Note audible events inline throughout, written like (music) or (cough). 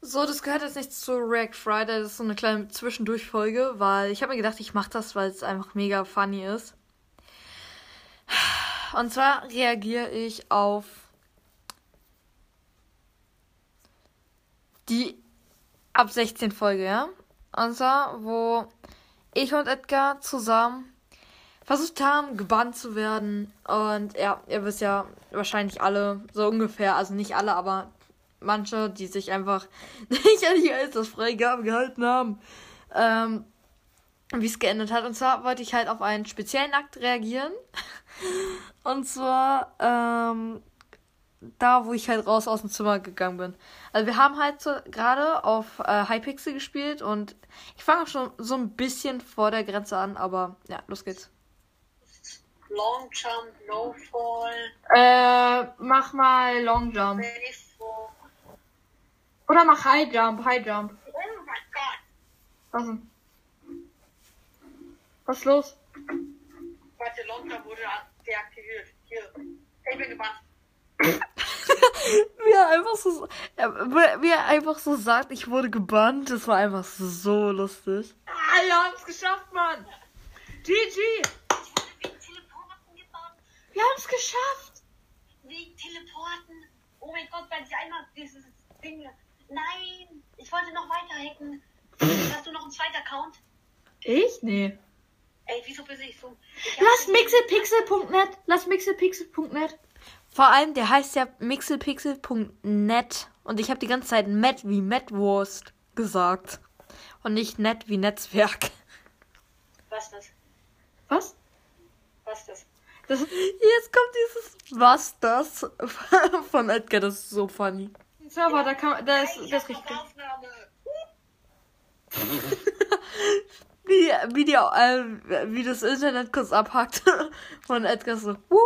So, das gehört jetzt nicht zu React Friday, das ist so eine kleine Zwischendurchfolge, weil ich habe mir gedacht, ich mache das, weil es einfach mega funny ist. Und zwar reagiere ich auf die ab 16 Folge, ja? Und zwar, wo ich und Edgar zusammen versucht haben, gebannt zu werden. Und ja, ihr wisst ja wahrscheinlich alle, so ungefähr, also nicht alle, aber manche, die sich einfach (laughs) nicht an die Altersfreigabe gehalten haben, ähm, wie es geendet hat. Und zwar wollte ich halt auf einen speziellen Akt reagieren. (laughs) Und zwar, ähm, da, wo ich halt raus aus dem Zimmer gegangen bin. Also wir haben halt so gerade auf äh, Hypixel gespielt und ich fange schon so ein bisschen vor der Grenze an, aber ja, los geht's. Long Jump, No Fall. Äh, mach mal Long Jump. Oder mach High Jump, High Jump. Oh mein Gott. Was denn? Was ist los? Warte, Long Jump wurde deaktiviert. Hier. Ich bin gebannt. wie er einfach so, wie er einfach so sagt, ich wurde gebannt, das war einfach so lustig. Ah, wir haben es geschafft, Mann! GG! Geschafft! Wegen Teleporten. Oh mein Gott, weil sie einmal dieses Ding. Nein, ich wollte noch weiter hacken. (laughs) Hast du noch einen zweiten Account? Ich? Nee. Ey, wieso bin ich so? Ich Lass mixelpixel.net, lass mixelpixel.net. Vor allem, der heißt ja mixelpixel.net und ich habe die ganze Zeit Met wie Metwurst gesagt und nicht net wie Netzwerk. Was das? Was? Was das? Das jetzt kommt dieses Was das (laughs) von Edgar, das ist so funny. Server, da kann da ist das hab richtig. (laughs) Wie, wie, die, äh, wie das Internet kurz abhackt (laughs) von Edgar so. Uh,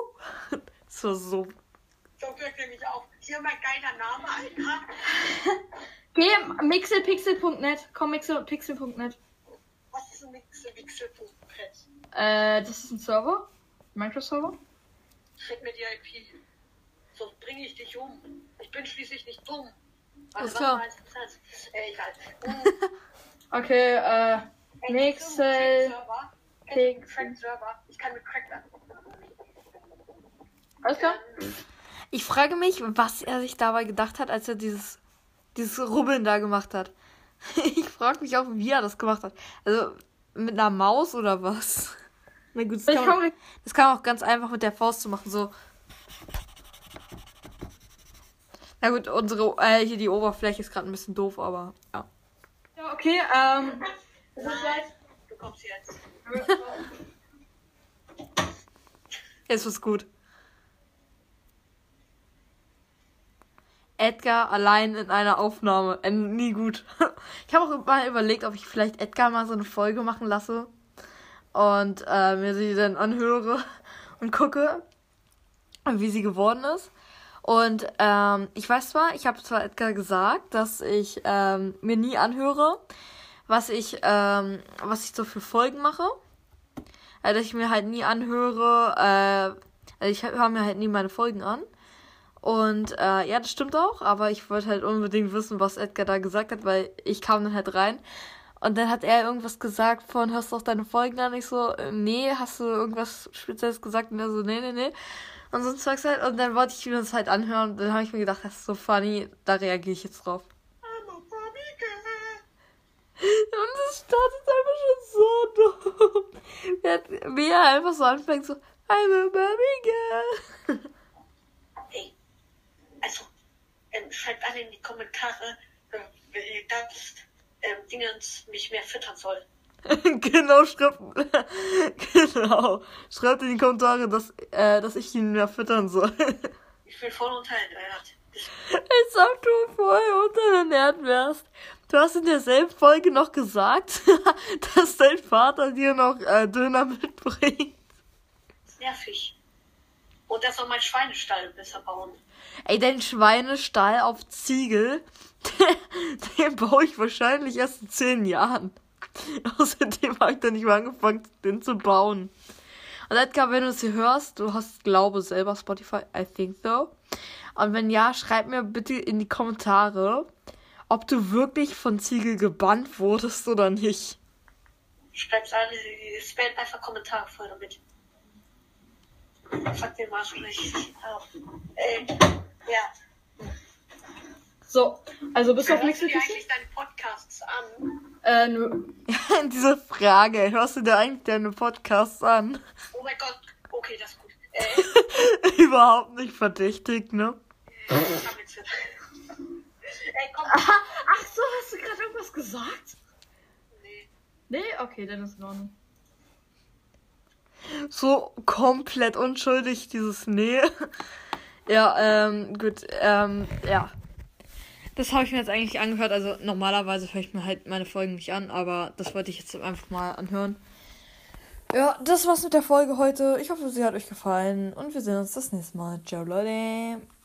das war so. So wirkt nämlich auch. Hier mein geiler Name, Alter. Geh mixelpixel.net. Komm, mixelpixel.net. Was ist ein Mixel, Mixel, Pet? Äh, das ist ein Server. Minecraft-Server. Schick mir die IP. Sonst bringe ich dich um. Ich bin schließlich nicht dumm. Alles was klar. meinst du das? Äh, egal. (laughs) Okay, äh, ey. Ich kann mit Crack werden. Alles klar? Ich frage mich, was er sich dabei gedacht hat, als er dieses, dieses Rubbeln da gemacht hat. (laughs) Ich frage mich auch, wie er das gemacht hat. Also, mit einer Maus oder was? Na gut, das kann, man, das kann man auch ganz einfach mit der Faust zu machen, so. Na gut, unsere, äh, hier die Oberfläche ist gerade ein bisschen doof, aber ja. Ja, okay, ähm. Das ist jetzt. Du kommst jetzt. (laughs) Jetzt ist gut. Edgar allein in einer Aufnahme. Äh, nie gut. (laughs) Ich habe auch mal überlegt, ob ich vielleicht Edgar mal so eine Folge machen lasse. Und äh, mir sie dann anhöre (laughs) und gucke, wie sie geworden ist. Und ähm, ich weiß zwar, ich habe zwar Edgar gesagt, dass ich ähm, mir nie anhöre, was ich, ähm, was ich so für Folgen mache. Äh, dass ich mir halt nie anhöre, äh, also ich höre mir halt nie meine Folgen an. Und äh, ja, das stimmt auch, aber ich wollte halt unbedingt wissen, was Edgar da gesagt hat, weil ich kam dann halt rein. Und dann hat er irgendwas gesagt von, hörst du auch deine Folgen an? Ich so, äh, nee, hast du irgendwas Spezielles gesagt? Und er so, nee, nee, nee. Und so ein Zeugs halt. Und dann wollte ich mir das halt anhören. Und dann habe ich mir gedacht, das ist so funny, da reagiere ich jetzt drauf. Und es startet einfach schon so dumm. Wie er- einfach so anfängt, so, I'm a Barbie Girl. Ey, also, ähm, schreibt alle in die Kommentare, ähm, wie das ähm, Dingens mich mehr füttern soll. (laughs) genau, schreibt, (laughs) genau. Schreibt in die Kommentare, dass, äh, dass ich ihn mehr füttern soll. (laughs) Ich bin voll unterernährt. Als ob du voll unterernährt wärst. Du hast in derselben Folge noch gesagt, dass dein Vater dir noch äh, Döner mitbringt. nervig. Und er soll mein Schweinestall besser bauen. Ey, dein Schweinestall auf Ziegel, (laughs) den baue ich wahrscheinlich erst in zehn Jahren. (laughs) Außerdem habe ich dann nicht mal angefangen, den zu bauen. Und Edgar, wenn du es hier hörst, du hast, glaube selber Spotify, I think so. Und wenn ja, schreib mir bitte in die Kommentare, ob du wirklich von Ziegel gebannt wurdest oder nicht. Schreib's alle, spam einfach Kommentare voll damit. Mal richtig auf. Äh, ja. So, also bist du auf Hörst du nächste dir eigentlich deine Podcasts an? Äh, nö. (laughs) Diese Frage, hörst du dir eigentlich deine Podcasts an? Oh mein Gott. Okay, das ist gut. (laughs) Äh, Überhaupt nicht verdächtig, ne? äh. Ey, komm. Ach so, hast du gerade irgendwas gesagt? Nee. Nee, okay, dann ist in Ordnung. So komplett unschuldig, dieses Nee. (laughs) Ja, ähm, gut, ähm, ja. Das habe ich mir jetzt eigentlich angehört. Also normalerweise höre ich mir halt meine Folgen nicht an, aber das wollte ich jetzt einfach mal anhören. Ja, das war's mit der Folge heute. Ich hoffe, sie hat euch gefallen und wir sehen uns das nächste Mal. Ciao, Leute.